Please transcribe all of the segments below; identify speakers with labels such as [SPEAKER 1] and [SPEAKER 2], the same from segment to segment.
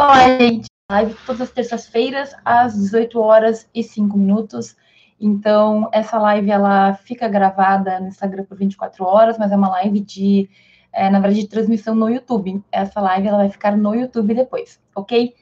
[SPEAKER 1] Olá, gente. Live todas as terças-feiras, às 18 horas e 5 minutos. Então, essa live ela fica gravada no Instagram por 24 horas, mas é uma live de, é, na verdade, de transmissão no YouTube. Essa live ela vai ficar no YouTube depois, ok?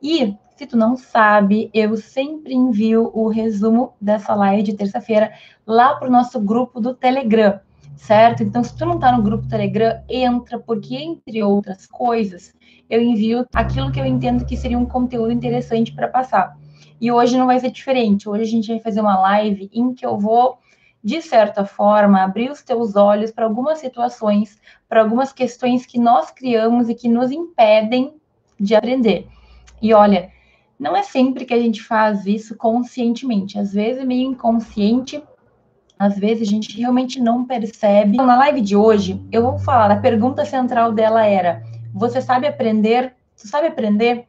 [SPEAKER 1] E se tu não sabe, eu sempre envio o resumo dessa live de terça-feira lá para o nosso grupo do Telegram, certo? Então, se tu não está no grupo Telegram, entra, porque, entre outras coisas, eu envio aquilo que eu entendo que seria um conteúdo interessante para passar. E hoje não vai ser diferente. Hoje a gente vai fazer uma live em que eu vou, de certa forma, abrir os teus olhos para algumas situações, para algumas questões que nós criamos e que nos impedem de aprender. E olha, não é sempre que a gente faz isso conscientemente, às vezes é meio inconsciente, às vezes a gente realmente não percebe. Na live de hoje, eu vou falar, a pergunta central dela era: você sabe aprender? Você sabe aprender?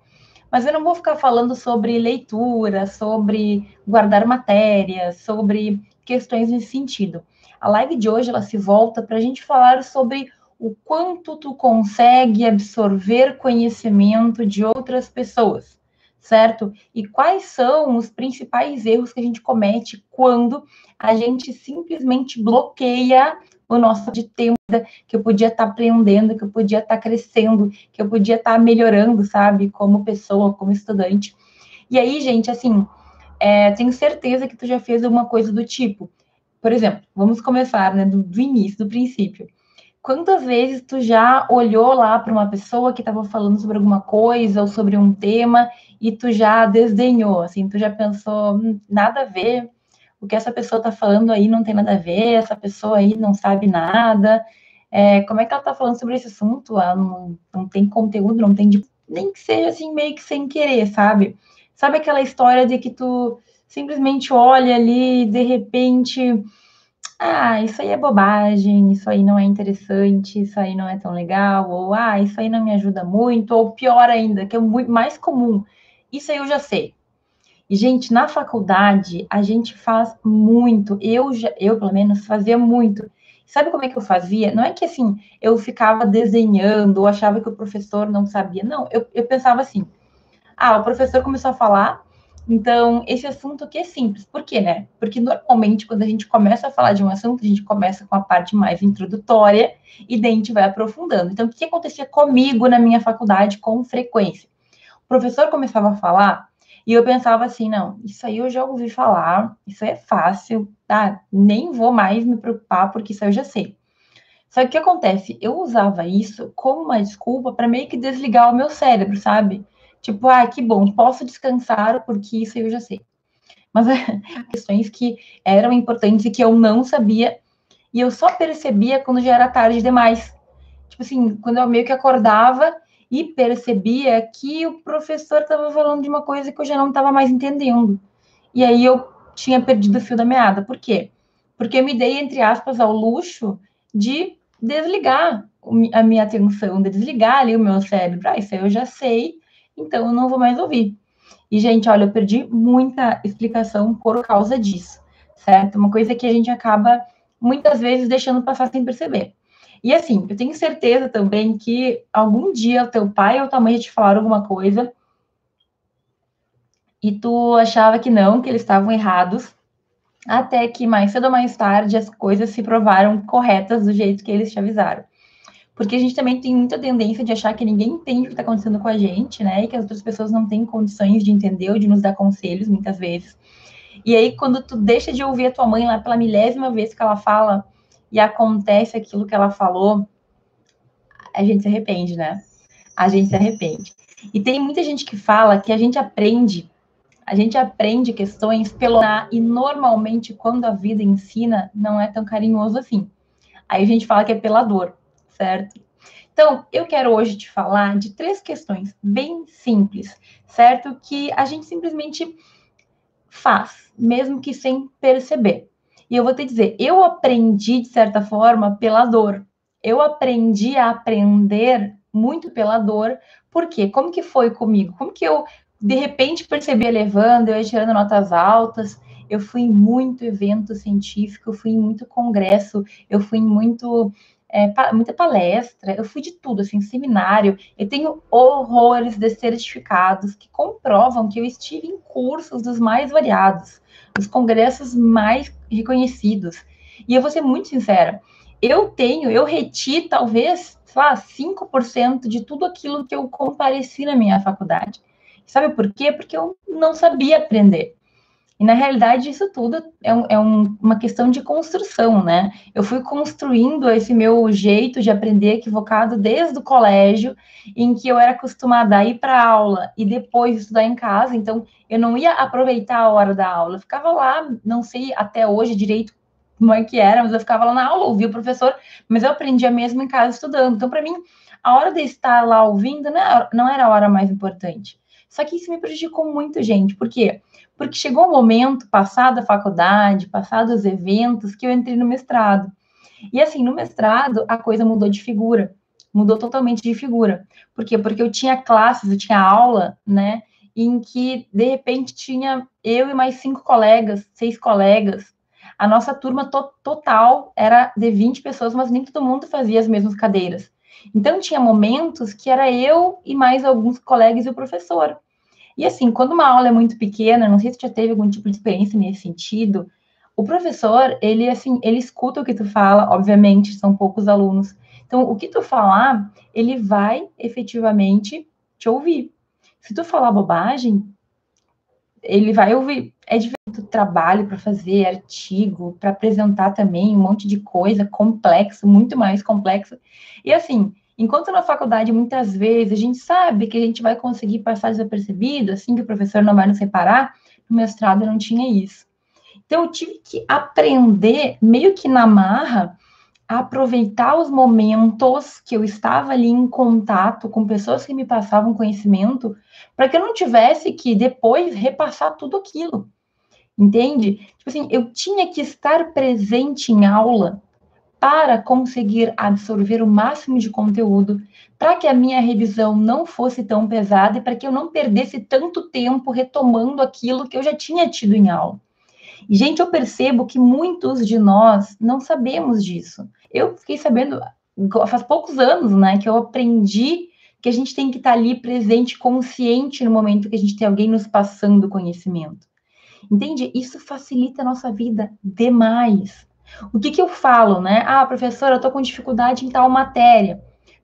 [SPEAKER 1] Mas eu não vou ficar falando sobre leitura, sobre guardar matérias, sobre questões nesse sentido. A live de hoje ela se volta para a gente falar sobre o quanto tu consegue absorver conhecimento de outras pessoas certo? E quais são os principais erros que a gente comete quando a gente simplesmente bloqueia o nosso de tempo que eu podia estar tá aprendendo, que eu podia estar tá crescendo, que eu podia estar tá melhorando, sabe, como pessoa, como estudante. E aí, gente, assim, é, tenho certeza que tu já fez alguma coisa do tipo. Por exemplo, vamos começar, né, do, do início, do princípio. Quantas vezes tu já olhou lá para uma pessoa que estava falando sobre alguma coisa ou sobre um tema e tu já desdenhou, assim, tu já pensou, hum, nada a ver, o que essa pessoa está falando aí não tem nada a ver, essa pessoa aí não sabe nada, é, como é que ela está falando sobre esse assunto? Ela não, não tem conteúdo, não tem, de, nem que seja assim, meio que sem querer, sabe? Sabe aquela história de que tu simplesmente olha ali, de repente, ah, isso aí é bobagem, isso aí não é interessante, isso aí não é tão legal, ou ah, isso aí não me ajuda muito, ou pior ainda, que é muito mais comum, isso aí eu já sei. E, gente, na faculdade, a gente faz muito. Eu, já, eu pelo menos, fazia muito. Sabe como é que eu fazia? Não é que, assim, eu ficava desenhando ou achava que o professor não sabia. Não, eu, eu pensava assim. Ah, o professor começou a falar, então, esse assunto aqui é simples. Por quê, né? Porque normalmente, quando a gente começa a falar de um assunto, a gente começa com a parte mais introdutória e daí a gente vai aprofundando. Então, o que acontecia comigo na minha faculdade com frequência? O professor começava a falar e eu pensava assim, não, isso aí eu já ouvi falar, isso é fácil, tá? Nem vou mais me preocupar porque isso aí eu já sei. Só que o que acontece? Eu usava isso como uma desculpa para meio que desligar o meu cérebro, sabe? Tipo, ah, que bom, posso descansar porque isso eu já sei. Mas é, questões que eram importantes e que eu não sabia e eu só percebia quando já era tarde demais. Tipo assim, quando eu meio que acordava e percebia que o professor estava falando de uma coisa que eu já não estava mais entendendo. E aí eu tinha perdido o fio da meada. Por quê? Porque eu me dei, entre aspas, ao luxo de desligar a minha atenção, de desligar ali o meu cérebro. Ah, isso aí eu já sei, então eu não vou mais ouvir. E, gente, olha, eu perdi muita explicação por causa disso, certo? Uma coisa que a gente acaba muitas vezes deixando passar sem perceber. E assim, eu tenho certeza também que algum dia o teu pai ou tua mãe te falaram alguma coisa e tu achava que não, que eles estavam errados, até que mais cedo ou mais tarde as coisas se provaram corretas do jeito que eles te avisaram. Porque a gente também tem muita tendência de achar que ninguém entende o que está acontecendo com a gente, né? E que as outras pessoas não têm condições de entender ou de nos dar conselhos, muitas vezes. E aí, quando tu deixa de ouvir a tua mãe lá pela milésima vez que ela fala, e acontece aquilo que ela falou, a gente se arrepende, né? A gente se arrepende. E tem muita gente que fala que a gente aprende, a gente aprende questões pelo e normalmente quando a vida ensina não é tão carinhoso assim. Aí a gente fala que é pela dor, certo? Então, eu quero hoje te falar de três questões bem simples, certo? Que a gente simplesmente faz, mesmo que sem perceber. E eu vou te dizer, eu aprendi, de certa forma, pela dor. Eu aprendi a aprender muito pela dor. Por quê? Como que foi comigo? Como que eu, de repente, percebi elevando, eu ia tirando notas altas, eu fui em muito evento científico, eu fui em muito congresso, eu fui em muito é, pa, muita palestra, eu fui de tudo, assim, seminário. Eu tenho horrores de certificados que comprovam que eu estive em cursos dos mais variados, dos congressos mais reconhecidos. E eu vou ser muito sincera, eu tenho, eu reti talvez, sei lá, 5% de tudo aquilo que eu compareci na minha faculdade. Sabe por quê? Porque eu não sabia aprender. E na realidade, isso tudo é, um, é um, uma questão de construção, né? Eu fui construindo esse meu jeito de aprender equivocado desde o colégio, em que eu era acostumada a ir para aula e depois estudar em casa, então eu não ia aproveitar a hora da aula, eu ficava lá, não sei até hoje direito como é que era, mas eu ficava lá na aula, ouvia o professor, mas eu aprendia mesmo em casa estudando. Então, para mim, a hora de estar lá ouvindo era, não era a hora mais importante. Só que isso me prejudicou muito, gente. Por quê? Porque chegou um momento, passado a faculdade, passado os eventos, que eu entrei no mestrado. E assim, no mestrado, a coisa mudou de figura. Mudou totalmente de figura. Por quê? Porque eu tinha classes, eu tinha aula, né? Em que, de repente, tinha eu e mais cinco colegas, seis colegas. A nossa turma to total era de 20 pessoas, mas nem todo mundo fazia as mesmas cadeiras. Então, tinha momentos que era eu e mais alguns colegas e o professor. E assim, quando uma aula é muito pequena, não sei se já teve algum tipo de experiência nesse sentido, o professor, ele assim, ele escuta o que tu fala, obviamente, são poucos alunos. Então, o que tu falar, ele vai efetivamente te ouvir. Se tu falar bobagem, ele vai ouvir. É diferente trabalho para fazer artigo, para apresentar também um monte de coisa complexo, muito mais complexo. E assim, Enquanto na faculdade, muitas vezes, a gente sabe que a gente vai conseguir passar desapercebido, assim que o professor não vai nos separar, no mestrado não tinha isso. Então, eu tive que aprender, meio que na marra, a aproveitar os momentos que eu estava ali em contato com pessoas que me passavam conhecimento, para que eu não tivesse que depois repassar tudo aquilo. Entende? Tipo assim, eu tinha que estar presente em aula para conseguir absorver o máximo de conteúdo, para que a minha revisão não fosse tão pesada e para que eu não perdesse tanto tempo retomando aquilo que eu já tinha tido em aula. E, gente, eu percebo que muitos de nós não sabemos disso. Eu fiquei sabendo faz poucos anos, né, que eu aprendi que a gente tem que estar ali presente, consciente no momento que a gente tem alguém nos passando conhecimento. Entende? Isso facilita a nossa vida demais. O que, que eu falo, né? Ah, professora, eu estou com dificuldade em tal matéria.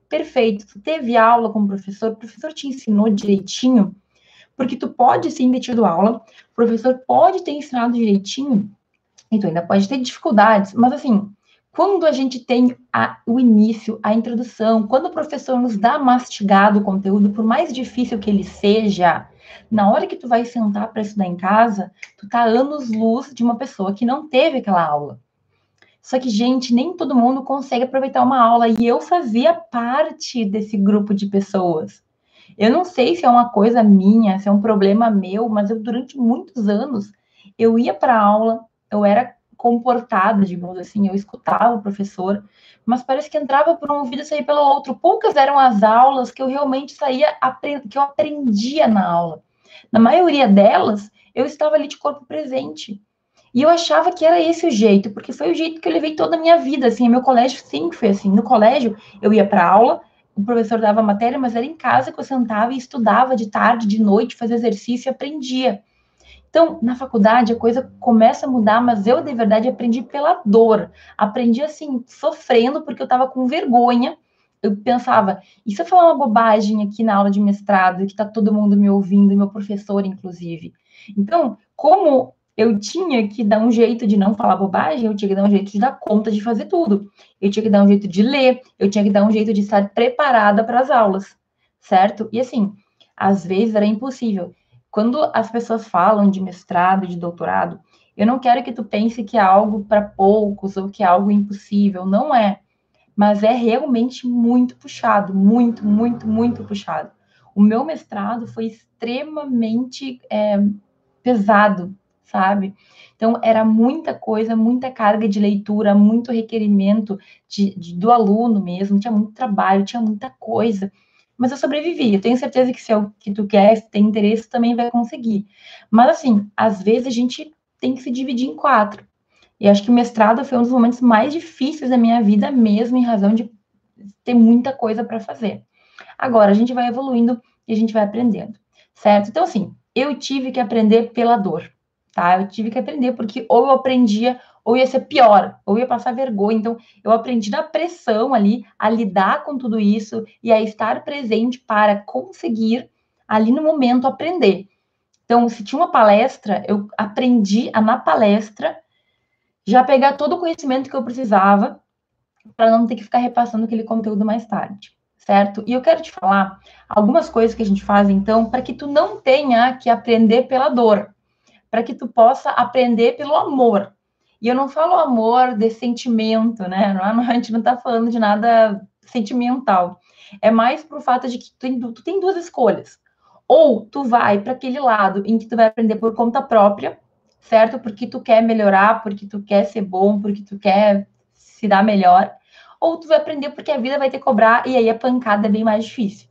[SPEAKER 1] Perfeito, tu teve aula com o professor, o professor te ensinou direitinho, porque tu pode sim ter tido aula, o professor pode ter ensinado direitinho, e tu ainda pode ter dificuldades, mas assim, quando a gente tem a, o início, a introdução, quando o professor nos dá mastigado o conteúdo, por mais difícil que ele seja, na hora que tu vai sentar para estudar em casa, tu tá anos luz de uma pessoa que não teve aquela aula. Só que, gente, nem todo mundo consegue aproveitar uma aula e eu fazia parte desse grupo de pessoas. Eu não sei se é uma coisa minha, se é um problema meu, mas eu durante muitos anos eu ia para aula, eu era comportada, digamos assim, eu escutava o professor, mas parece que entrava por um ouvido e saía pelo outro. Poucas eram as aulas que eu realmente saía, que eu aprendia na aula. Na maioria delas, eu estava ali de corpo presente. E eu achava que era esse o jeito, porque foi o jeito que eu levei toda a minha vida, assim, meu colégio sempre foi assim. No colégio, eu ia para aula, o professor dava matéria, mas era em casa que eu sentava e estudava de tarde, de noite, fazia exercício e aprendia. Então, na faculdade, a coisa começa a mudar, mas eu, de verdade, aprendi pela dor. Aprendi, assim, sofrendo, porque eu estava com vergonha. Eu pensava, e se eu falar uma bobagem aqui na aula de mestrado, que está todo mundo me ouvindo, meu professor, inclusive? Então, como eu tinha que dar um jeito de não falar bobagem, eu tinha que dar um jeito de dar conta de fazer tudo. Eu tinha que dar um jeito de ler, eu tinha que dar um jeito de estar preparada para as aulas, certo? E assim, às vezes era impossível. Quando as pessoas falam de mestrado, de doutorado, eu não quero que tu pense que é algo para poucos ou que é algo impossível, não é. Mas é realmente muito puxado, muito, muito, muito puxado. O meu mestrado foi extremamente é, pesado, sabe? Então, era muita coisa, muita carga de leitura, muito requerimento de, de, do aluno mesmo, tinha muito trabalho, tinha muita coisa. Mas eu sobrevivi. Eu tenho certeza que se é o que tu quer, se tem interesse, também vai conseguir. Mas, assim, às vezes a gente tem que se dividir em quatro. E acho que mestrado foi um dos momentos mais difíceis da minha vida mesmo, em razão de ter muita coisa para fazer. Agora, a gente vai evoluindo e a gente vai aprendendo, certo? Então, assim, eu tive que aprender pela dor, tá? Eu tive que aprender porque ou eu aprendia ou ia ser pior, ou ia passar vergonha. Então, eu aprendi na pressão ali a lidar com tudo isso e a estar presente para conseguir ali no momento aprender. Então, se tinha uma palestra, eu aprendi a na palestra já pegar todo o conhecimento que eu precisava para não ter que ficar repassando aquele conteúdo mais tarde, certo? E eu quero te falar algumas coisas que a gente faz então para que tu não tenha que aprender pela dor, para que tu possa aprender pelo amor. E eu não falo amor de sentimento, né? Não, a gente não está falando de nada sentimental. É mais pro fato de que tu tem, tu tem duas escolhas. Ou tu vai para aquele lado em que tu vai aprender por conta própria, certo? Porque tu quer melhorar, porque tu quer ser bom, porque tu quer se dar melhor. Ou tu vai aprender porque a vida vai te cobrar e aí a pancada é bem mais difícil.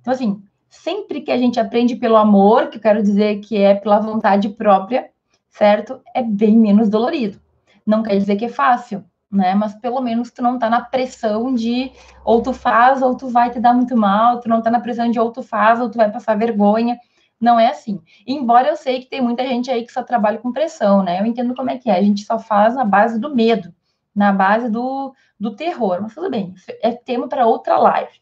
[SPEAKER 1] Então, assim, sempre que a gente aprende pelo amor, que eu quero dizer que é pela vontade própria, certo? É bem menos dolorido. Não quer dizer que é fácil, né? Mas pelo menos tu não tá na pressão de ou tu faz ou tu vai te dar muito mal, tu não tá na pressão de ou tu faz ou tu vai passar vergonha. Não é assim. Embora eu sei que tem muita gente aí que só trabalha com pressão, né? Eu entendo como é que é. A gente só faz na base do medo, na base do, do terror. Mas tudo bem, é tema para outra live.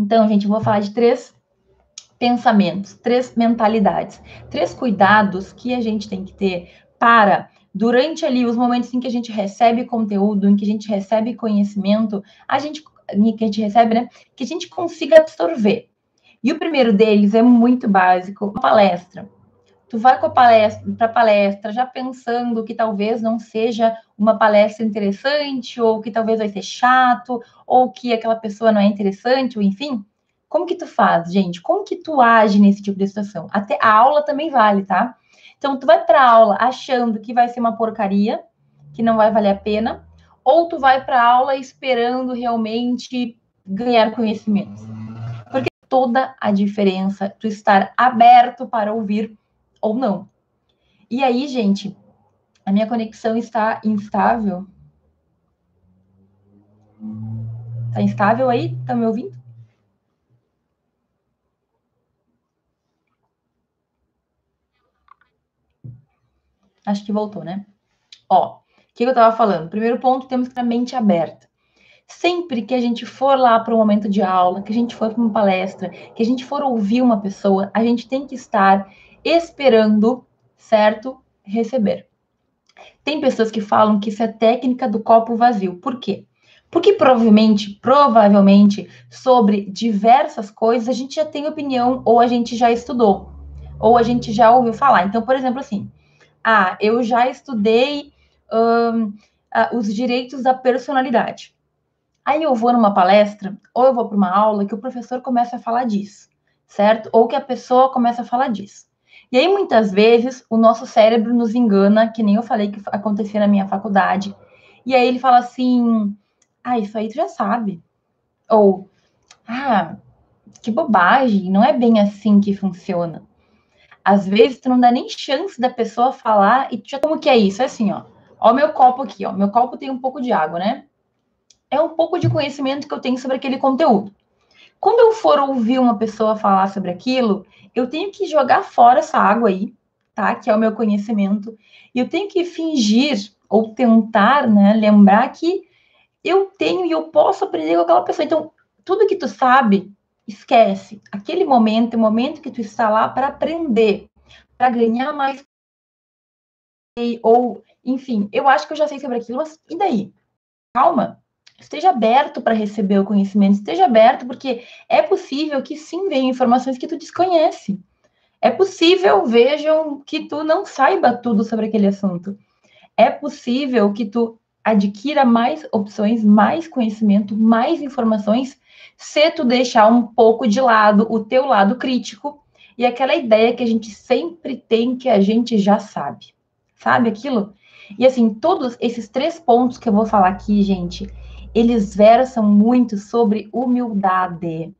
[SPEAKER 1] Então, gente, eu vou falar de três pensamentos, três mentalidades, três cuidados que a gente tem que ter para durante ali os momentos em que a gente recebe conteúdo, em que a gente recebe conhecimento, a gente que a gente recebe, né, que a gente consiga absorver. E o primeiro deles é muito básico, palestra. Tu vai com a palestra para palestra já pensando que talvez não seja uma palestra interessante ou que talvez vai ser chato ou que aquela pessoa não é interessante, ou enfim, como que tu faz, gente? Como que tu age nesse tipo de situação? Até a aula também vale, tá? Então, tu vai para aula achando que vai ser uma porcaria, que não vai valer a pena, ou tu vai para aula esperando realmente ganhar conhecimento. Porque toda a diferença tu estar aberto para ouvir ou não. E aí, gente, a minha conexão está instável. Tá instável aí? Tá me ouvindo? Acho que voltou, né? Ó, o que eu estava falando? Primeiro ponto, temos que ter a mente aberta. Sempre que a gente for lá para um momento de aula, que a gente for para uma palestra, que a gente for ouvir uma pessoa, a gente tem que estar esperando, certo? Receber. Tem pessoas que falam que isso é técnica do copo vazio. Por quê? Porque provavelmente, provavelmente, sobre diversas coisas a gente já tem opinião ou a gente já estudou, ou a gente já ouviu falar. Então, por exemplo, assim, ah, eu já estudei um, os direitos da personalidade. Aí eu vou numa palestra, ou eu vou para uma aula que o professor começa a falar disso, certo? Ou que a pessoa começa a falar disso. E aí, muitas vezes, o nosso cérebro nos engana, que nem eu falei que acontecia na minha faculdade. E aí ele fala assim: ah, isso aí tu já sabe. Ou, ah, que bobagem, não é bem assim que funciona. Às vezes tu não dá nem chance da pessoa falar e tu já como que é isso? É assim, ó. Ó meu copo aqui, ó. Meu copo tem um pouco de água, né? É um pouco de conhecimento que eu tenho sobre aquele conteúdo. Quando eu for ouvir uma pessoa falar sobre aquilo, eu tenho que jogar fora essa água aí, tá? Que é o meu conhecimento. E eu tenho que fingir ou tentar, né, lembrar que eu tenho e eu posso aprender com aquela pessoa. Então, tudo que tu sabe, esquece. Aquele momento, é o momento que tu está lá para aprender, para ganhar mais ou, enfim, eu acho que eu já sei sobre aquilo, mas e daí? Calma. Esteja aberto para receber o conhecimento, esteja aberto, porque é possível que sim venham informações que tu desconhece. É possível, vejam, que tu não saiba tudo sobre aquele assunto. É possível que tu adquira mais opções, mais conhecimento, mais informações se tu deixar um pouco de lado o teu lado crítico e aquela ideia que a gente sempre tem que a gente já sabe. Sabe aquilo? E assim, todos esses três pontos que eu vou falar aqui, gente, eles versam muito sobre humildade.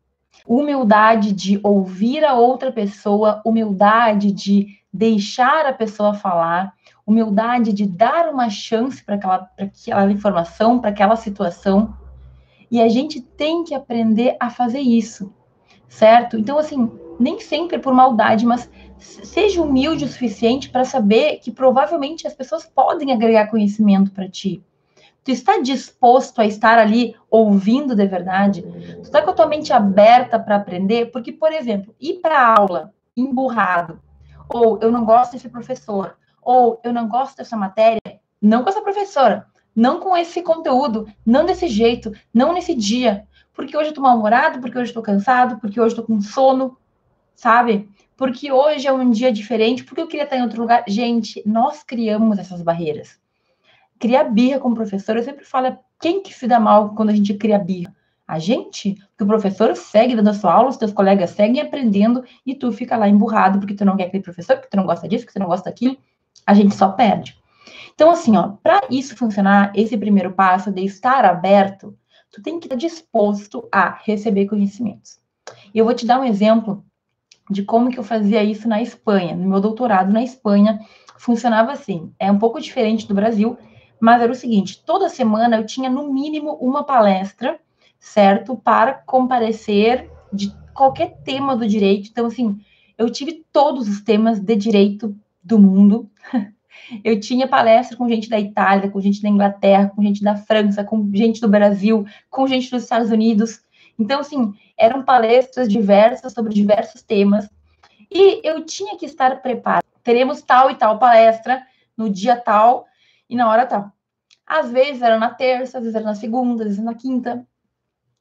[SPEAKER 1] Humildade de ouvir a outra pessoa, humildade de deixar a pessoa falar, humildade de dar uma chance para aquela, aquela informação, para aquela situação. E a gente tem que aprender a fazer isso, certo? Então, assim, nem sempre por maldade, mas seja humilde o suficiente para saber que provavelmente as pessoas podem agregar conhecimento para ti. Tu está disposto a estar ali ouvindo de verdade? Tu está com a tua mente aberta para aprender? Porque, por exemplo, ir para aula emburrado, ou eu não gosto desse professor, ou eu não gosto dessa matéria, não com essa professora, não com esse conteúdo, não desse jeito, não nesse dia, porque hoje eu tô mal-humorado, porque hoje eu cansado, porque hoje eu com sono, sabe? Porque hoje é um dia diferente, porque eu queria estar em outro lugar. Gente, nós criamos essas barreiras criar birra com o professor, eu sempre falo, é quem que se dá mal quando a gente cria birra? A gente? Porque o professor segue dando a sua aula, os teus colegas seguem aprendendo e tu fica lá emburrado porque tu não quer aquele professor, porque tu não gosta disso, porque tu não gosta daquilo. A gente só perde. Então, assim, ó, para isso funcionar, esse primeiro passo de estar aberto, tu tem que estar disposto a receber conhecimentos. Eu vou te dar um exemplo de como que eu fazia isso na Espanha. No meu doutorado na Espanha, funcionava assim. É um pouco diferente do Brasil, mas era o seguinte: toda semana eu tinha no mínimo uma palestra, certo? Para comparecer de qualquer tema do direito. Então, assim, eu tive todos os temas de direito do mundo. Eu tinha palestra com gente da Itália, com gente da Inglaterra, com gente da França, com gente do Brasil, com gente dos Estados Unidos. Então, assim, eram palestras diversas sobre diversos temas. E eu tinha que estar preparada. Teremos tal e tal palestra no dia tal, e na hora tal. Às vezes era na terça, às vezes era na segunda, às vezes na quinta.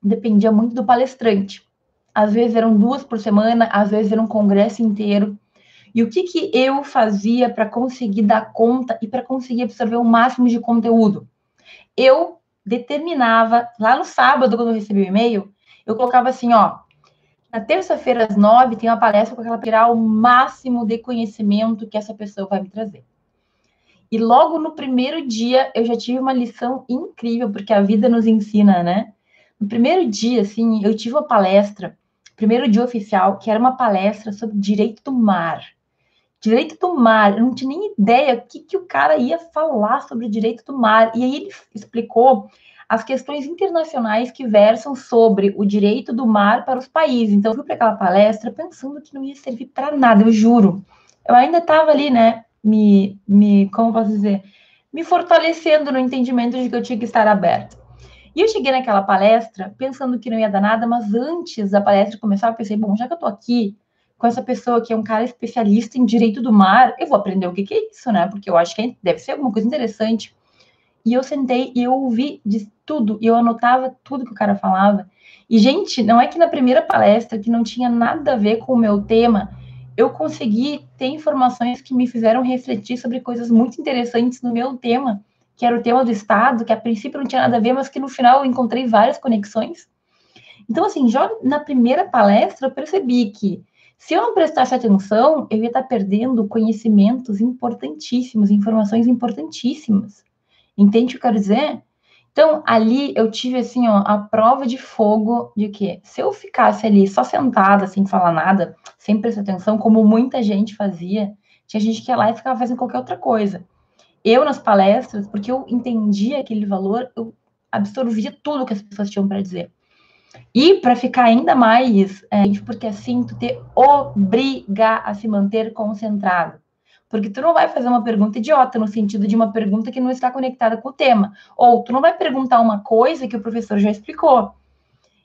[SPEAKER 1] Dependia muito do palestrante. Às vezes eram duas por semana, às vezes era um congresso inteiro. E o que, que eu fazia para conseguir dar conta e para conseguir absorver o máximo de conteúdo? Eu determinava, lá no sábado, quando eu recebi o e-mail, eu colocava assim, ó, na terça-feira às nove tem uma palestra com aquela tirar o máximo de conhecimento que essa pessoa vai me trazer. E logo no primeiro dia eu já tive uma lição incrível, porque a vida nos ensina, né? No primeiro dia, assim, eu tive uma palestra, primeiro dia oficial, que era uma palestra sobre direito do mar. Direito do mar, eu não tinha nem ideia o que, que o cara ia falar sobre direito do mar. E aí ele explicou as questões internacionais que versam sobre o direito do mar para os países. Então, eu fui para aquela palestra pensando que não ia servir para nada, eu juro. Eu ainda estava ali, né, me, me, como posso dizer, me fortalecendo no entendimento de que eu tinha que estar aberto. E eu cheguei naquela palestra pensando que não ia dar nada, mas antes da palestra começar, eu pensei, bom, já que eu tô aqui com essa pessoa que é um cara especialista em direito do mar, eu vou aprender o que, que é isso, né? Porque eu acho que deve ser alguma coisa interessante. E eu sentei e eu ouvi de tudo, e eu anotava tudo que o cara falava. E, gente, não é que na primeira palestra, que não tinha nada a ver com o meu tema, eu consegui ter informações que me fizeram refletir sobre coisas muito interessantes no meu tema, que era o tema do Estado, que a princípio não tinha nada a ver, mas que no final eu encontrei várias conexões. Então, assim, já na primeira palestra, eu percebi que se eu não prestasse atenção, eu ia estar perdendo conhecimentos importantíssimos, informações importantíssimas. Entende o que eu quero dizer? Então, ali eu tive, assim, ó, a prova de fogo de que se eu ficasse ali só sentada, sem falar nada, sem prestar atenção, como muita gente fazia, tinha gente que ia lá e ficava fazendo qualquer outra coisa. Eu, nas palestras, porque eu entendia aquele valor, eu absorvia tudo que as pessoas tinham para dizer. E para ficar ainda mais, é, porque assim, tu te obriga a se manter concentrado. Porque tu não vai fazer uma pergunta idiota, no sentido de uma pergunta que não está conectada com o tema. Ou tu não vai perguntar uma coisa que o professor já explicou.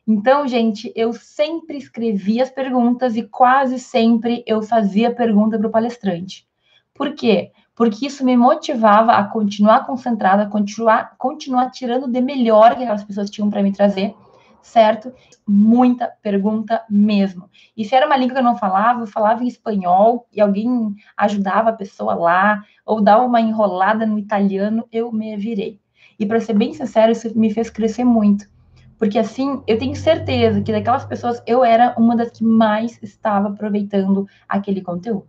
[SPEAKER 1] Então, gente, eu sempre escrevia as perguntas e quase sempre eu fazia pergunta para o palestrante. Por quê? Porque isso me motivava a continuar concentrada, a continuar, continuar tirando de melhor que aquelas pessoas tinham para me trazer certo? Muita pergunta mesmo. E se era uma língua que eu não falava, eu falava em espanhol e alguém ajudava a pessoa lá, ou dava uma enrolada no italiano, eu me virei. E para ser bem sincero, isso me fez crescer muito. Porque assim, eu tenho certeza que daquelas pessoas eu era uma das que mais estava aproveitando aquele conteúdo.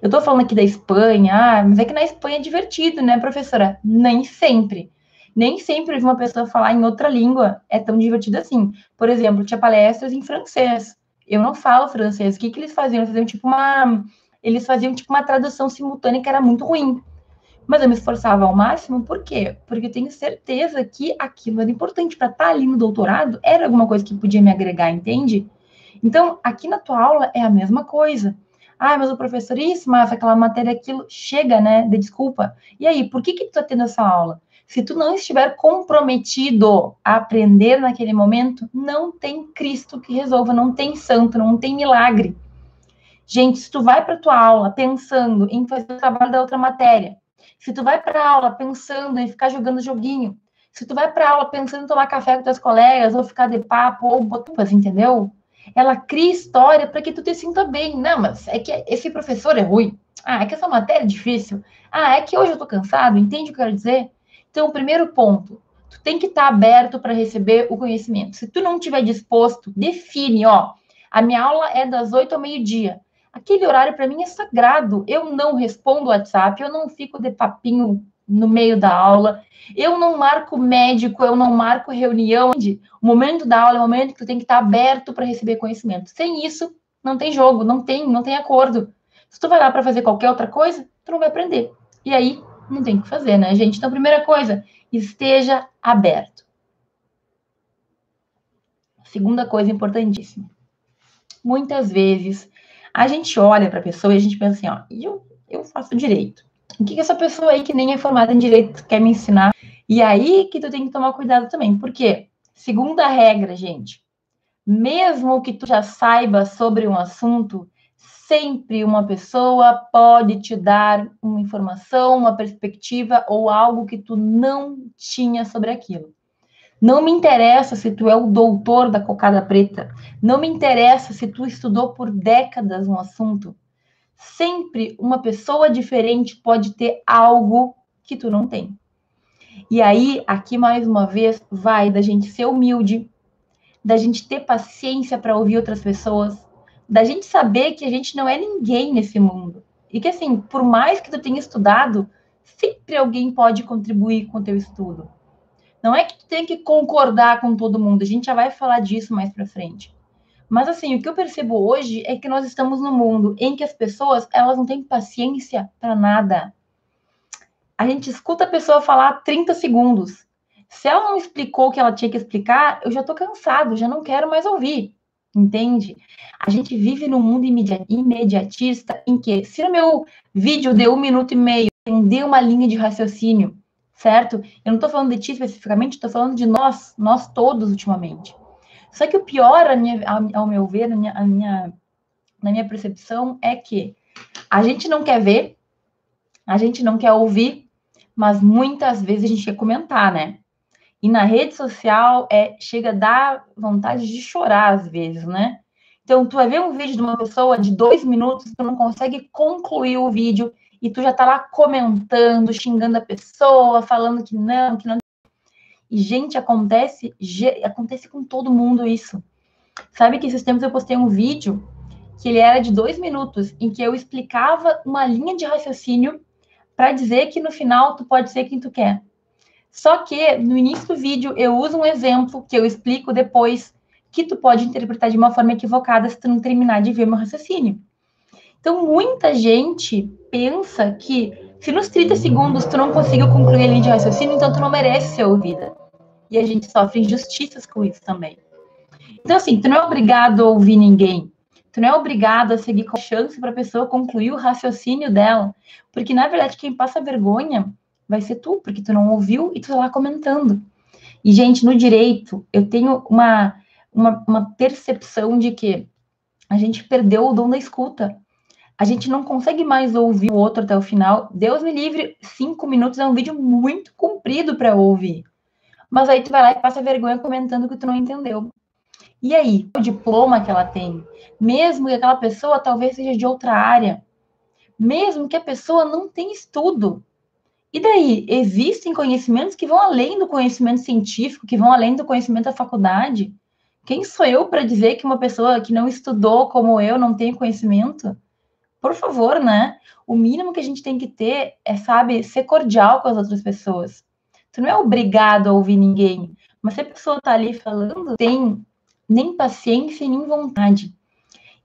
[SPEAKER 1] Eu estou falando aqui da Espanha, ah, mas é que na Espanha é divertido, né, professora? Nem sempre nem sempre uma pessoa falar em outra língua é tão divertido assim. Por exemplo, tinha palestras em francês. Eu não falo francês. O que, que eles faziam? Eles faziam tipo uma. eles faziam tipo uma tradução simultânea que era muito ruim. Mas eu me esforçava ao máximo, por quê? Porque eu tenho certeza que aquilo era importante para estar tá ali no doutorado, era alguma coisa que podia me agregar, entende? Então, aqui na tua aula é a mesma coisa. Ah, mas o professor isso, mas aquela matéria aquilo, chega, né, de desculpa. E aí, por que que tu tá tendo essa aula? Se tu não estiver comprometido a aprender naquele momento, não tem Cristo que resolva, não tem santo, não tem milagre. Gente, se tu vai para tua aula pensando em fazer o trabalho da outra matéria, se tu vai para aula pensando em ficar jogando joguinho, se tu vai para aula pensando em tomar café com teus colegas ou ficar de papo ou botupas, entendeu? Ela cria história para que tu te sinta bem. Não, mas é que esse professor é ruim. Ah, é que essa matéria é difícil. Ah, é que hoje eu tô cansado. Entende o que eu quero dizer? Então, o primeiro ponto, tu tem que estar tá aberto para receber o conhecimento. Se tu não estiver disposto, define, ó, a minha aula é das oito ao meio-dia. Aquele horário para mim é sagrado. Eu não respondo WhatsApp, eu não fico de papinho no meio da aula. Eu não marco médico, eu não marco reunião. O momento da aula é o momento que tu tem que estar aberto para receber conhecimento. Sem isso, não tem jogo, não tem, não tem acordo. Se tu vai lá para fazer qualquer outra coisa, tu não vai aprender. E aí, não tem o que fazer, né, gente? Então, primeira coisa, esteja aberto. Segunda coisa importantíssima. Muitas vezes a gente olha para a pessoa e a gente pensa assim, ó, eu, eu faço direito. O que, que essa pessoa aí que nem é formada em direito quer me ensinar? E aí que tu tem que tomar cuidado também. Por quê? Segunda regra, gente. Mesmo que tu já saiba sobre um assunto, sempre uma pessoa pode te dar uma informação, uma perspectiva ou algo que tu não tinha sobre aquilo. Não me interessa se tu é o doutor da cocada preta. Não me interessa se tu estudou por décadas um assunto. Sempre uma pessoa diferente pode ter algo que tu não tem. E aí, aqui mais uma vez, vai da gente ser humilde, da gente ter paciência para ouvir outras pessoas, da gente saber que a gente não é ninguém nesse mundo. E que, assim, por mais que tu tenha estudado, sempre alguém pode contribuir com o teu estudo. Não é que tu tem que concordar com todo mundo, a gente já vai falar disso mais para frente. Mas assim, o que eu percebo hoje é que nós estamos num mundo em que as pessoas, elas não têm paciência para nada. A gente escuta a pessoa falar 30 segundos. Se ela não explicou o que ela tinha que explicar, eu já estou cansado, já não quero mais ouvir. Entende? A gente vive num mundo imediatista em que, se no meu vídeo deu um minuto e meio, entender uma linha de raciocínio, certo? Eu não estou falando de ti especificamente, estou falando de nós, nós todos ultimamente. Só que o pior, minha, ao meu ver, minha, minha, na minha percepção, é que a gente não quer ver, a gente não quer ouvir, mas muitas vezes a gente quer comentar, né? E na rede social é, chega a dar vontade de chorar às vezes, né? Então, tu vai ver um vídeo de uma pessoa de dois minutos, tu não consegue concluir o vídeo e tu já tá lá comentando, xingando a pessoa, falando que não, que não e, gente, acontece, acontece com todo mundo isso. Sabe que esses tempos eu postei um vídeo que ele era de dois minutos, em que eu explicava uma linha de raciocínio para dizer que no final tu pode ser quem tu quer. Só que no início do vídeo eu uso um exemplo que eu explico depois que tu pode interpretar de uma forma equivocada se tu não terminar de ver meu raciocínio. Então, muita gente pensa que se nos 30 segundos tu não conseguiu concluir a linha de raciocínio, então tu não merece ser ouvida e a gente sofre injustiças com isso também. Então, assim, tu não é obrigado a ouvir ninguém. Tu não é obrigado a seguir com a chance para a pessoa concluir o raciocínio dela. Porque, na verdade, quem passa vergonha vai ser tu, porque tu não ouviu e tu tá lá comentando. E, gente, no direito, eu tenho uma, uma, uma percepção de que a gente perdeu o dom da escuta. A gente não consegue mais ouvir o outro até o final. Deus me livre, cinco minutos é um vídeo muito comprido para ouvir mas aí tu vai lá e passa vergonha comentando que tu não entendeu. E aí, o diploma que ela tem, mesmo que aquela pessoa talvez seja de outra área, mesmo que a pessoa não tenha estudo. E daí, existem conhecimentos que vão além do conhecimento científico, que vão além do conhecimento da faculdade. Quem sou eu para dizer que uma pessoa que não estudou como eu não tem conhecimento? Por favor, né? O mínimo que a gente tem que ter é, sabe, ser cordial com as outras pessoas. Tu não é obrigado a ouvir ninguém. Mas se a pessoa tá ali falando, tem nem paciência nem vontade.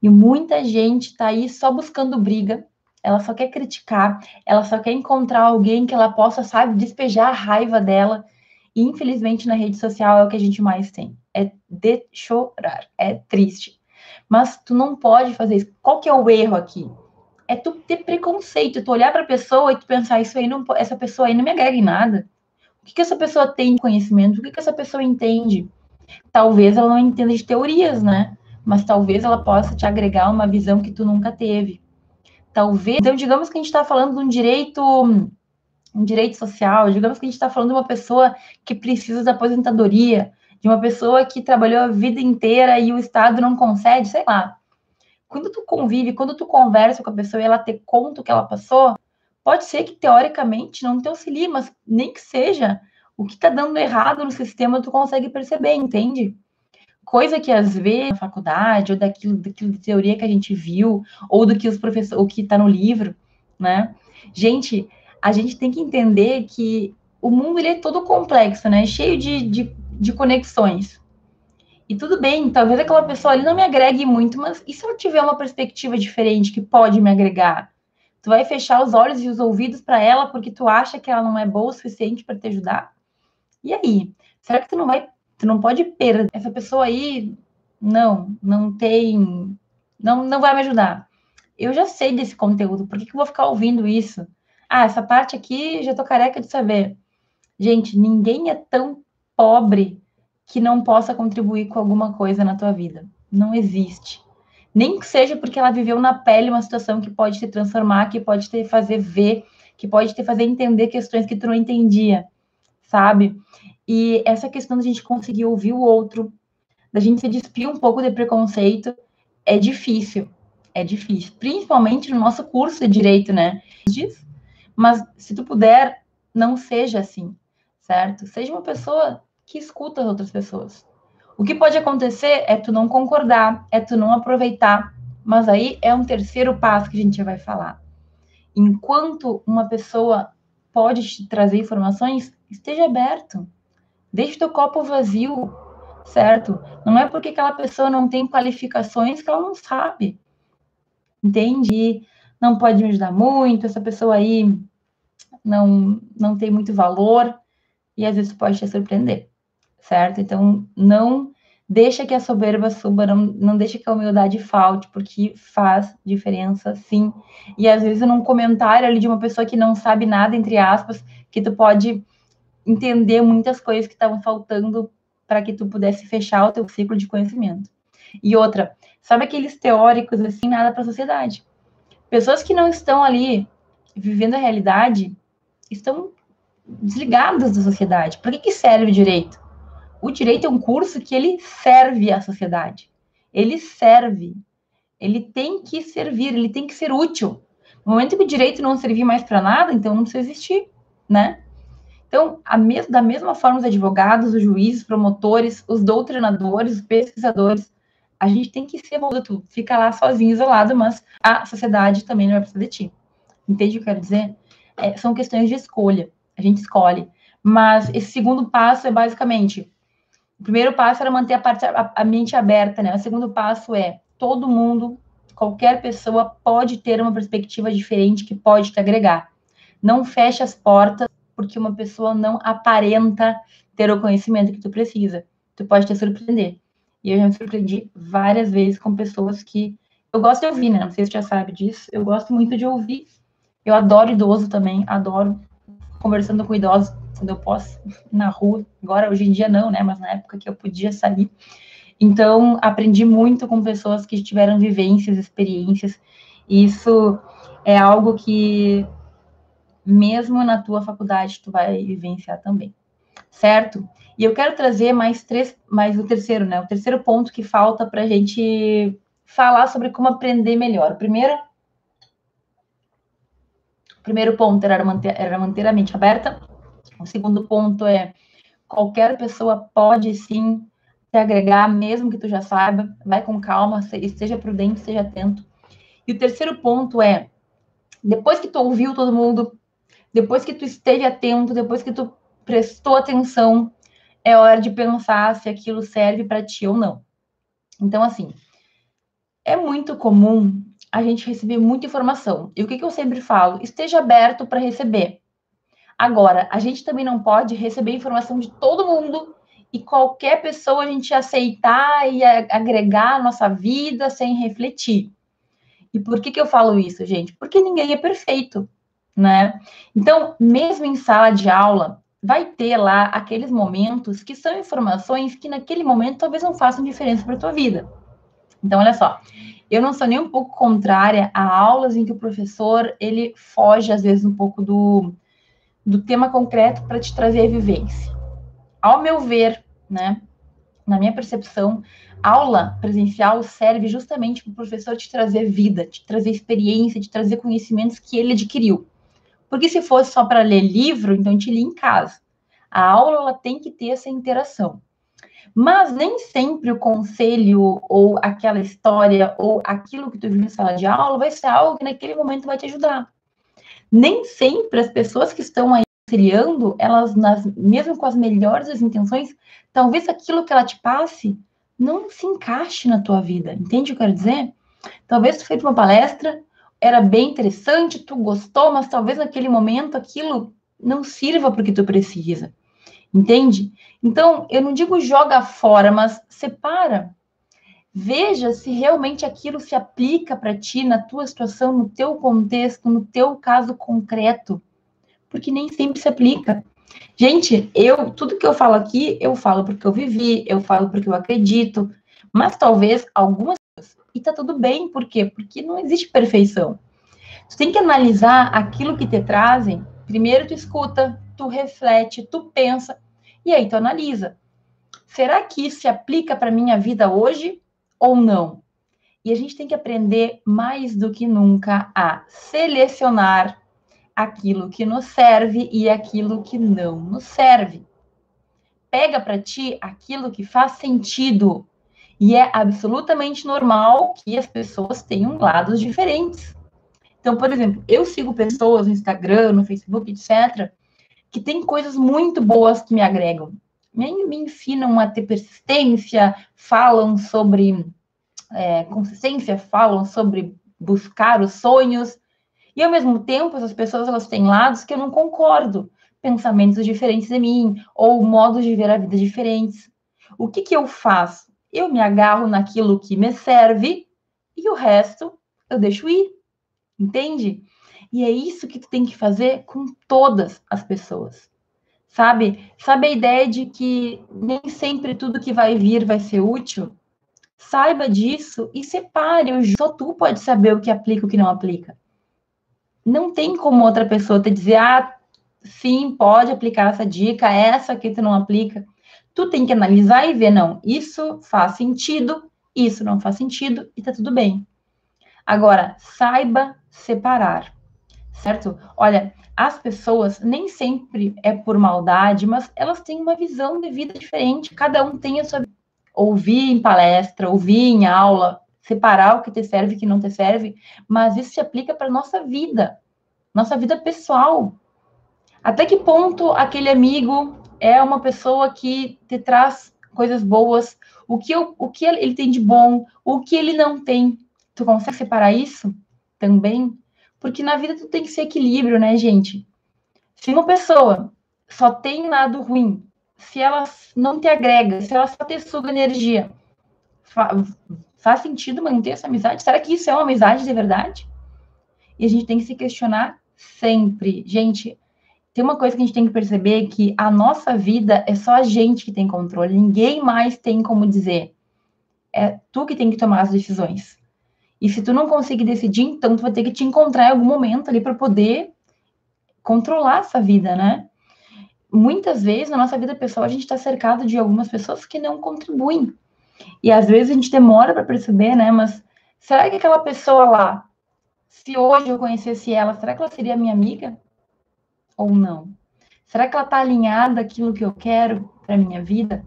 [SPEAKER 1] E muita gente tá aí só buscando briga, ela só quer criticar, ela só quer encontrar alguém que ela possa, sabe, despejar a raiva dela. E infelizmente na rede social é o que a gente mais tem. É de chorar, é triste. Mas tu não pode fazer isso. Qual que é o erro aqui? É tu ter preconceito, tu olhar para a pessoa e tu pensar isso aí não, essa pessoa aí não me agrega em nada. O que, que essa pessoa tem de conhecimento? O que, que essa pessoa entende? Talvez ela não entenda de teorias, né? Mas talvez ela possa te agregar uma visão que tu nunca teve talvez. Então, digamos que a gente está falando de um direito, um direito social, digamos que a gente está falando de uma pessoa que precisa da aposentadoria, de uma pessoa que trabalhou a vida inteira e o Estado não concede, sei lá. Quando tu convive, quando tu conversa com a pessoa e ela te conta o que ela passou, pode ser que teoricamente não te auxilie, mas nem que seja o que está dando errado no sistema, tu consegue perceber, entende? Coisa que às vezes na faculdade, ou daquilo, daquilo de teoria que a gente viu, ou do que os professores, o que está no livro, né? Gente, a gente tem que entender que o mundo ele é todo complexo, né? Cheio de, de, de conexões. E tudo bem, talvez aquela pessoa ali não me agregue muito, mas e se eu tiver uma perspectiva diferente que pode me agregar? Tu vai fechar os olhos e os ouvidos para ela porque tu acha que ela não é boa o suficiente para te ajudar? E aí? Será que tu não vai Tu não pode perder. Essa pessoa aí, não, não tem. Não, não vai me ajudar. Eu já sei desse conteúdo, por que, que eu vou ficar ouvindo isso? Ah, essa parte aqui já tô careca de saber. Gente, ninguém é tão pobre que não possa contribuir com alguma coisa na tua vida. Não existe. Nem que seja porque ela viveu na pele uma situação que pode te transformar, que pode te fazer ver, que pode te fazer entender questões que tu não entendia, sabe? E essa questão da gente conseguir ouvir o outro, da gente se despir um pouco de preconceito, é difícil. É difícil. Principalmente no nosso curso de direito, né? Mas se tu puder, não seja assim, certo? Seja uma pessoa que escuta as outras pessoas. O que pode acontecer é tu não concordar, é tu não aproveitar, mas aí é um terceiro passo que a gente vai falar. Enquanto uma pessoa pode te trazer informações, esteja aberto. Deixe teu copo vazio, certo? Não é porque aquela pessoa não tem qualificações que ela não sabe. Entende? Não pode me ajudar muito, essa pessoa aí não, não tem muito valor e às vezes pode te surpreender, certo? Então, não deixa que a soberba suba, não, não deixa que a humildade falte, porque faz diferença, sim. E às vezes num comentário ali de uma pessoa que não sabe nada, entre aspas, que tu pode entender muitas coisas que estavam faltando para que tu pudesse fechar o teu ciclo de conhecimento. E outra, sabe aqueles teóricos assim, nada para a sociedade. Pessoas que não estão ali vivendo a realidade estão desligadas da sociedade. Para que, que serve o direito? O direito é um curso que ele serve à sociedade. Ele serve. Ele tem que servir, ele tem que ser útil. No momento que o direito não servir mais para nada, então não precisa existir, né? Então, mes da mesma forma, os advogados, os juízes, promotores, os doutrinadores, os pesquisadores, a gente tem que ser tu fica lá sozinho, isolado, mas a sociedade também não vai precisar de ti. Entende o que eu quero dizer? É, são questões de escolha. A gente escolhe. Mas esse segundo passo é basicamente: o primeiro passo era manter a, parte, a, a mente aberta, né? O segundo passo é todo mundo, qualquer pessoa pode ter uma perspectiva diferente que pode te agregar. Não feche as portas porque uma pessoa não aparenta ter o conhecimento que tu precisa. Tu pode te surpreender. E eu já me surpreendi várias vezes com pessoas que eu gosto de ouvir, né? Não sei se você já sabe disso. Eu gosto muito de ouvir. Eu adoro idoso também, adoro conversando com idosos quando eu posso na rua. Agora, hoje em dia não, né? Mas na época que eu podia sair. Então, aprendi muito com pessoas que tiveram vivências, experiências. E isso é algo que mesmo na tua faculdade tu vai vivenciar também, certo? E eu quero trazer mais três, mais o terceiro, né? O terceiro ponto que falta para a gente falar sobre como aprender melhor. O primeiro, o primeiro ponto era manter, era manter a mente aberta. O segundo ponto é qualquer pessoa pode sim te agregar, mesmo que tu já saiba. Vai com calma, esteja prudente, esteja atento. E o terceiro ponto é depois que tu ouviu todo mundo, depois que tu esteve atento, depois que tu prestou atenção, é hora de pensar se aquilo serve para ti ou não. Então, assim, é muito comum a gente receber muita informação. E o que, que eu sempre falo? Esteja aberto para receber. Agora, a gente também não pode receber informação de todo mundo e qualquer pessoa a gente aceitar e agregar à nossa vida sem refletir. E por que, que eu falo isso, gente? Porque ninguém é perfeito, né? Então, mesmo em sala de aula, vai ter lá aqueles momentos que são informações que naquele momento talvez não façam diferença para a tua vida. Então, olha só, eu não sou nem um pouco contrária a aulas em que o professor ele foge às vezes um pouco do, do tema concreto para te trazer a vivência. Ao meu ver, né, na minha percepção, aula presencial serve justamente para o professor te trazer vida, te trazer experiência, te trazer conhecimentos que ele adquiriu. Porque se fosse só para ler livro, então a gente lia em casa. A aula ela tem que ter essa interação. Mas nem sempre o conselho ou aquela história ou aquilo que tu viu em sala de aula vai ser algo que naquele momento vai te ajudar. Nem sempre as pessoas que estão aí auxiliando, elas, nas, mesmo com as melhores intenções, talvez aquilo que ela te passe não se encaixe na tua vida. Entende o que eu quero dizer? Talvez tu fez uma palestra, era bem interessante, tu gostou, mas talvez naquele momento aquilo não sirva para o que tu precisa. Entende? Então, eu não digo joga fora, mas separa. Veja se realmente aquilo se aplica para ti, na tua situação, no teu contexto, no teu caso concreto. Porque nem sempre se aplica. Gente, eu, tudo que eu falo aqui, eu falo porque eu vivi, eu falo porque eu acredito, mas talvez algumas e tá tudo bem, por quê? Porque não existe perfeição. Tu tem que analisar aquilo que te trazem. Primeiro tu escuta, tu reflete, tu pensa e aí tu analisa. Será que isso se aplica para minha vida hoje ou não? E a gente tem que aprender mais do que nunca a selecionar aquilo que nos serve e aquilo que não nos serve. Pega para ti aquilo que faz sentido. E é absolutamente normal que as pessoas tenham lados diferentes. Então, por exemplo, eu sigo pessoas no Instagram, no Facebook, etc., que têm coisas muito boas que me agregam. Me, me ensinam a ter persistência, falam sobre é, consistência, falam sobre buscar os sonhos, e ao mesmo tempo, essas pessoas elas têm lados que eu não concordo, pensamentos diferentes de mim ou modos de ver a vida diferentes. O que que eu faço? Eu me agarro naquilo que me serve e o resto eu deixo ir. Entende? E é isso que tu tem que fazer com todas as pessoas. Sabe? Sabe a ideia de que nem sempre tudo que vai vir vai ser útil? Saiba disso e separe. Só tu pode saber o que aplica e o que não aplica não tem como outra pessoa te dizer, ah, sim, pode aplicar essa dica, essa aqui tu não aplica. Tu tem que analisar e ver, não, isso faz sentido, isso não faz sentido e tá tudo bem. Agora, saiba separar, certo? Olha, as pessoas nem sempre é por maldade, mas elas têm uma visão de vida diferente, cada um tem a sua ouvir em palestra, ouvir em aula, separar o que te serve e o que não te serve, mas isso se aplica para nossa vida, nossa vida pessoal. Até que ponto aquele amigo é uma pessoa que te traz coisas boas, o que, eu, o que ele tem de bom, o que ele não tem. Tu consegue separar isso também? Porque na vida tu tem que ser equilíbrio, né, gente? Se uma pessoa só tem lado ruim, se ela não te agrega, se ela só te suga energia, Faz sentido manter essa amizade? Será que isso é uma amizade de verdade? E a gente tem que se questionar sempre. Gente, tem uma coisa que a gente tem que perceber que a nossa vida é só a gente que tem controle. Ninguém mais tem como dizer. É tu que tem que tomar as decisões. E se tu não conseguir decidir, então tu vai ter que te encontrar em algum momento ali para poder controlar essa vida, né? Muitas vezes na nossa vida pessoal a gente está cercado de algumas pessoas que não contribuem e às vezes a gente demora para perceber, né? Mas será que aquela pessoa lá, se hoje eu conhecesse ela, será que ela seria minha amiga? Ou não? Será que ela está alinhada àquilo que eu quero para minha vida?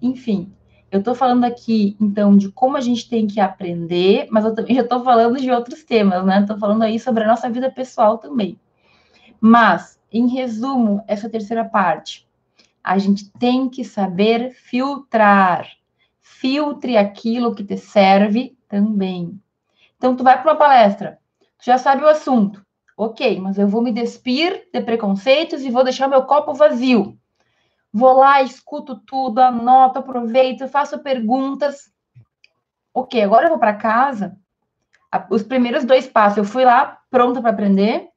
[SPEAKER 1] Enfim, eu estou falando aqui, então, de como a gente tem que aprender, mas eu também já estou falando de outros temas, né? Estou falando aí sobre a nossa vida pessoal também. Mas, em resumo, essa terceira parte, a gente tem que saber filtrar. filtre aquilo que te serve também. Então, tu vai para uma palestra, tu já sabe o assunto. Ok, mas eu vou me despir de preconceitos e vou deixar meu copo vazio. Vou lá, escuto tudo, anoto, aproveito, faço perguntas. Ok, agora eu vou para casa. Os primeiros dois passos, eu fui lá pronta para aprender,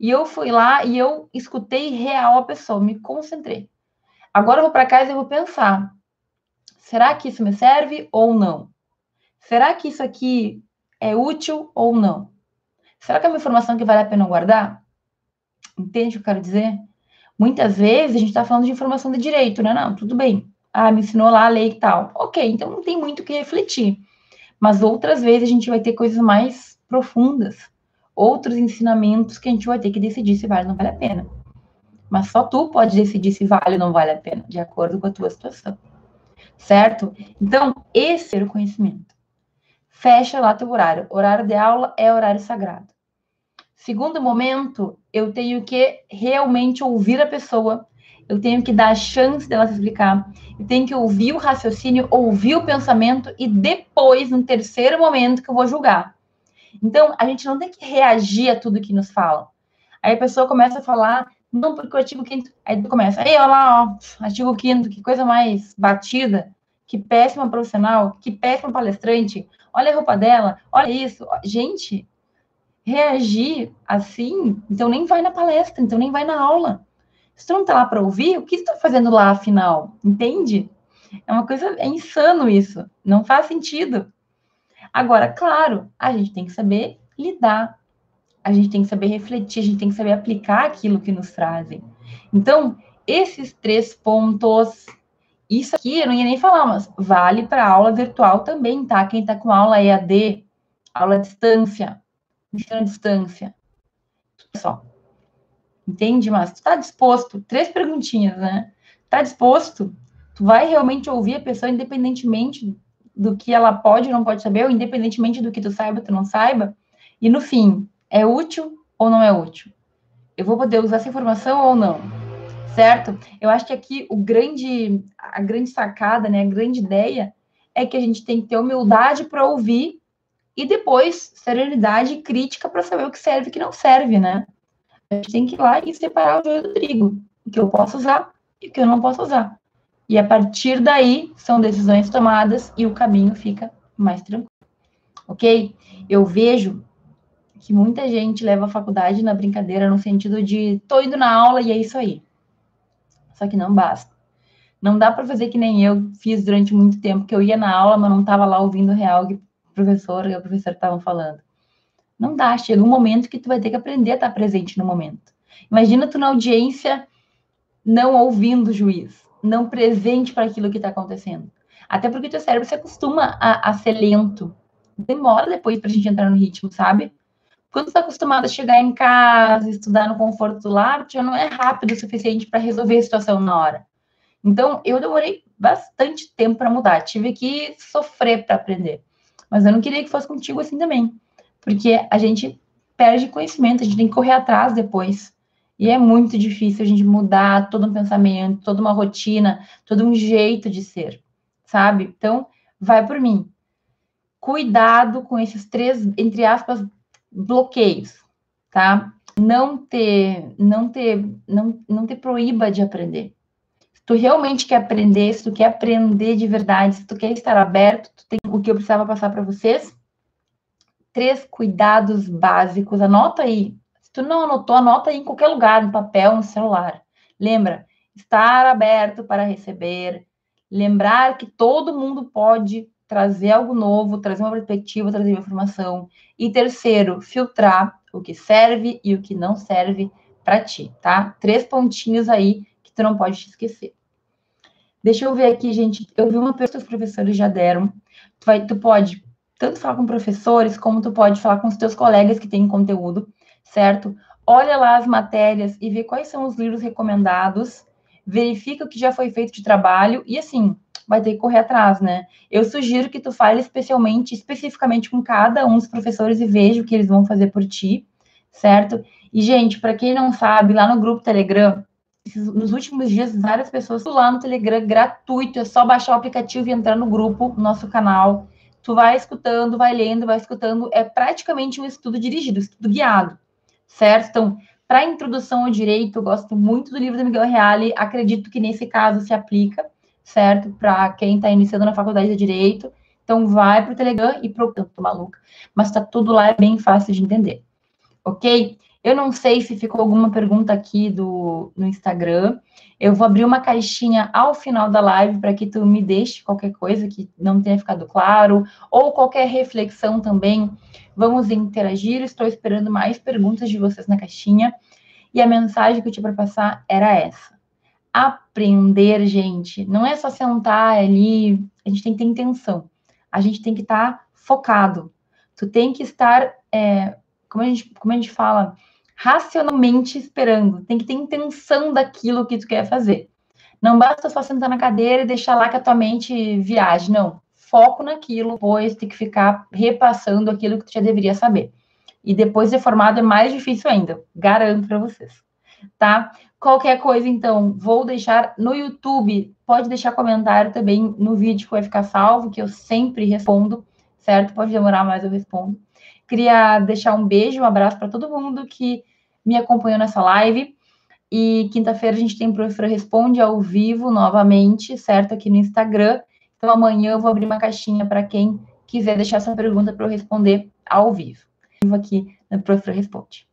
[SPEAKER 1] e eu fui lá e eu escutei real a pessoa, me concentrei. Agora eu vou para casa e vou pensar: será que isso me serve ou não? Será que isso aqui é útil ou não? Será que é uma informação que vale a pena guardar? Entende o que eu quero dizer? Muitas vezes a gente está falando de informação de direito, né? Não, tudo bem. Ah, me ensinou lá a lei e tal. Ok, então não tem muito o que refletir. Mas outras vezes a gente vai ter coisas mais profundas, outros ensinamentos que a gente vai ter que decidir se vale ou não vale a pena. Mas só tu pode decidir se vale ou não vale a pena, de acordo com a tua situação. Certo? Então, esse é o conhecimento. Fecha lá teu horário. Horário de aula é horário sagrado. Segundo momento, eu tenho que realmente ouvir a pessoa, eu tenho que dar a chance dela se explicar, eu tenho que ouvir o raciocínio, ouvir o pensamento e depois, no terceiro momento, que eu vou julgar. Então, a gente não tem que reagir a tudo que nos falam. Aí a pessoa começa a falar, não, porque o artigo 5 aí tu começa, ei, olha lá, ó, artigo 5 que coisa mais batida, que péssima profissional, que péssima palestrante, olha a roupa dela, olha isso. Gente, reagir assim, então nem vai na palestra, então nem vai na aula. Se tu não tá lá para ouvir, o que tu tá fazendo lá afinal? Entende? É uma coisa, é insano isso. Não faz sentido. Agora, claro, a gente tem que saber lidar, a gente tem que saber refletir, a gente tem que saber aplicar aquilo que nos trazem. Então, esses três pontos, isso aqui eu não ia nem falar, mas vale para aula virtual também, tá? Quem está com aula EAD, aula à distância, à distância. Só. Entende? Mas tu está disposto? Três perguntinhas, né? Está disposto? Tu vai realmente ouvir a pessoa independentemente do que ela pode ou não pode saber, ou independentemente do que tu saiba, tu não saiba. E no fim, é útil ou não é útil? Eu vou poder usar essa informação ou não? Certo? Eu acho que aqui o grande, a grande sacada, né, a grande ideia é que a gente tem que ter humildade para ouvir e depois serenidade crítica para saber o que serve e o que não serve, né? A gente tem que ir lá e separar o joio do trigo, o que eu posso usar e o que eu não posso usar. E a partir daí são decisões tomadas e o caminho fica mais tranquilo. Ok? Eu vejo que muita gente leva a faculdade na brincadeira no sentido de tô indo na aula e é isso aí. Só que não basta. Não dá para fazer que nem eu fiz durante muito tempo, que eu ia na aula, mas não estava lá ouvindo real professor e o professor estavam falando. Não dá, chega um momento que tu vai ter que aprender a estar presente no momento. Imagina tu na audiência não ouvindo o juiz não presente para aquilo que está acontecendo. Até porque teu cérebro se acostuma a, a ser lento. Demora depois para a gente entrar no ritmo, sabe? Quando está acostumado a chegar em casa, estudar no conforto do lar, já não é rápido o suficiente para resolver a situação na hora. Então, eu demorei bastante tempo para mudar. Tive que sofrer para aprender. Mas eu não queria que fosse contigo assim também. Porque a gente perde conhecimento, a gente tem que correr atrás depois. E é muito difícil a gente mudar todo um pensamento, toda uma rotina, todo um jeito de ser, sabe? Então, vai por mim. Cuidado com esses três, entre aspas, bloqueios, tá? Não ter, não ter, não, não ter proíba de aprender. Se tu realmente quer aprender, se tu quer aprender de verdade, se tu quer estar aberto, tu tem o que eu precisava passar para vocês. Três cuidados básicos, anota aí, tu não anotou, anota aí em qualquer lugar, no papel, no celular. Lembra, estar aberto para receber, lembrar que todo mundo pode trazer algo novo, trazer uma perspectiva, trazer uma informação. E terceiro, filtrar o que serve e o que não serve para ti, tá? Três pontinhos aí que tu não pode te esquecer. Deixa eu ver aqui, gente. Eu vi uma pergunta que os professores já deram. Tu, vai, tu pode tanto falar com professores, como tu pode falar com os teus colegas que têm conteúdo certo? Olha lá as matérias e vê quais são os livros recomendados, verifica o que já foi feito de trabalho e assim, vai ter que correr atrás, né? Eu sugiro que tu fale especialmente, especificamente com cada um dos professores e veja o que eles vão fazer por ti, certo? E gente, para quem não sabe, lá no grupo Telegram nos últimos dias, várias pessoas lá no Telegram gratuito. É só baixar o aplicativo e entrar no grupo, nosso canal. Tu vai escutando, vai lendo, vai escutando. É praticamente um estudo dirigido, estudo guiado, certo? Então, para introdução ao direito, eu gosto muito do livro do Miguel Reale. Acredito que nesse caso se aplica, certo? Para quem está iniciando na faculdade de direito. Então, vai para o Telegram e procura, tô maluca. Mas está tudo lá, é bem fácil de entender. Ok? Eu não sei se ficou alguma pergunta aqui do, no Instagram. Eu vou abrir uma caixinha ao final da live para que tu me deixe qualquer coisa que não tenha ficado claro, ou qualquer reflexão também. Vamos interagir. Estou esperando mais perguntas de vocês na caixinha. E a mensagem que eu tinha para passar era essa. Aprender, gente, não é só sentar ali, a gente tem que ter intenção. A gente tem que estar tá focado. Tu tem que estar, é, como, a gente, como a gente fala, racionalmente esperando. Tem que ter intenção daquilo que tu quer fazer. Não basta só sentar na cadeira e deixar lá que a tua mente viaje. Não. Foco naquilo, pois tem que ficar repassando aquilo que tu já deveria saber. E depois de formado é mais difícil ainda. Garanto para vocês. Tá? Qualquer coisa, então, vou deixar no YouTube. Pode deixar comentário também no vídeo que vai ficar salvo, que eu sempre respondo, certo? Pode demorar, mas eu respondo. Queria deixar um beijo, um abraço para todo mundo que me acompanhou nessa live. E quinta-feira a gente tem Professora Responde ao vivo novamente, certo? Aqui no Instagram. Então amanhã eu vou abrir uma caixinha para quem quiser deixar essa pergunta para eu responder ao vivo. Aqui no Professora Responde.